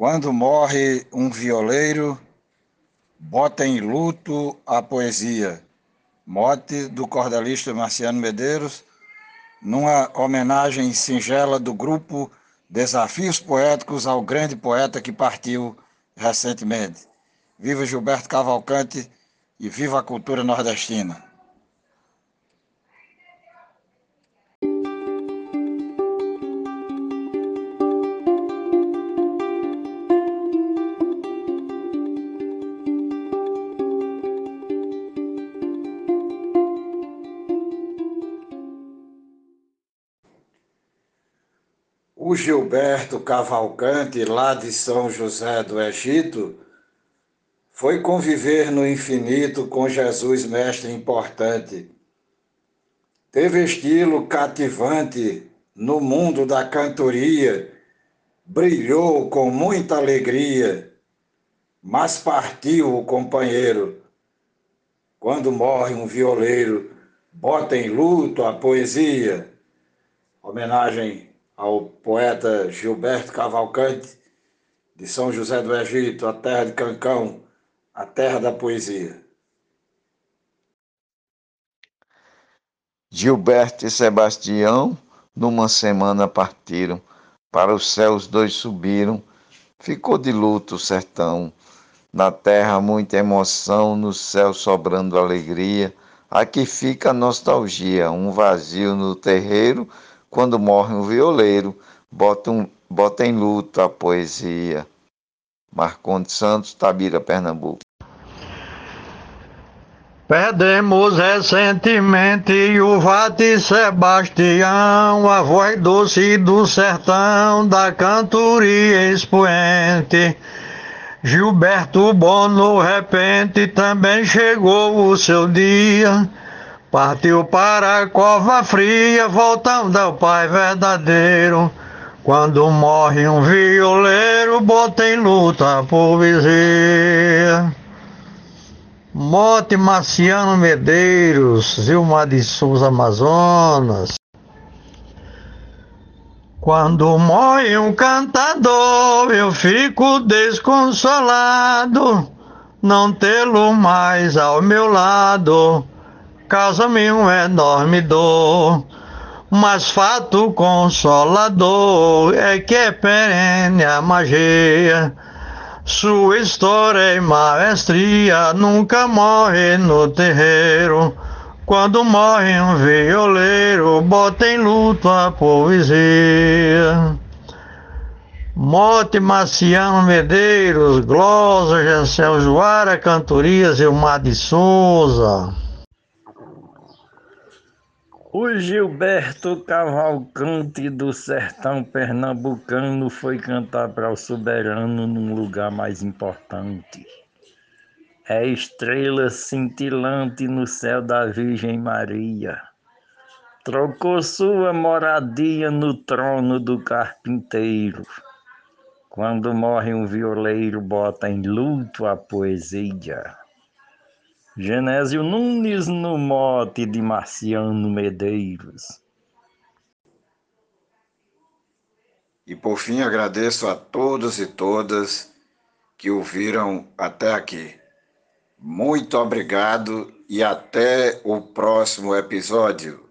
Quando morre um violeiro, bota em luto a poesia. Mote do cordelista Marciano Medeiros, numa homenagem singela do grupo Desafios Poéticos ao grande poeta que partiu recentemente. Viva Gilberto Cavalcante e viva a cultura nordestina! O Gilberto Cavalcante, lá de São José do Egito, foi conviver no infinito com Jesus, mestre importante. Teve estilo cativante no mundo da cantoria, brilhou com muita alegria, mas partiu o companheiro. Quando morre um violeiro, bota em luto a poesia. Homenagem ao poeta Gilberto Cavalcante, de São José do Egito, a terra de Cancão, a terra da poesia. Gilberto e Sebastião, numa semana partiram, para os céus dois subiram, ficou de luto o sertão. Na terra muita emoção, no céu sobrando alegria. Aqui fica a nostalgia, um vazio no terreiro quando morre um violeiro, bota, um, bota em luta a poesia. Marcondes Santos, Tabira, Pernambuco. Perdemos recentemente o Vate Sebastião, a voz doce do sertão, da cantoria expoente. Gilberto Bom, no repente, também chegou o seu dia. Partiu para a cova fria, voltando ao Pai verdadeiro. Quando morre um violeiro, bota em luta a poesia. Mote Marciano Medeiros, Zilmar de Souza Amazonas. Quando morre um cantador, eu fico desconsolado, não tê-lo mais ao meu lado causa-me um enorme dor. Mas fato consolador é que é perene a magia. Sua história e maestria nunca morre no terreiro. Quando morre um violeiro, bota em luto a poesia. Mote Marciano Medeiros, Glosa, Gessel Joara, Cantorias e o de Souza. O Gilberto Cavalcante do sertão pernambucano foi cantar para o soberano num lugar mais importante. É estrela cintilante no céu da Virgem Maria. Trocou sua moradia no trono do carpinteiro. Quando morre um violeiro, bota em luto a poesia. Genésio Nunes no mote de Marciano Medeiros. E por fim agradeço a todos e todas que ouviram até aqui. Muito obrigado e até o próximo episódio.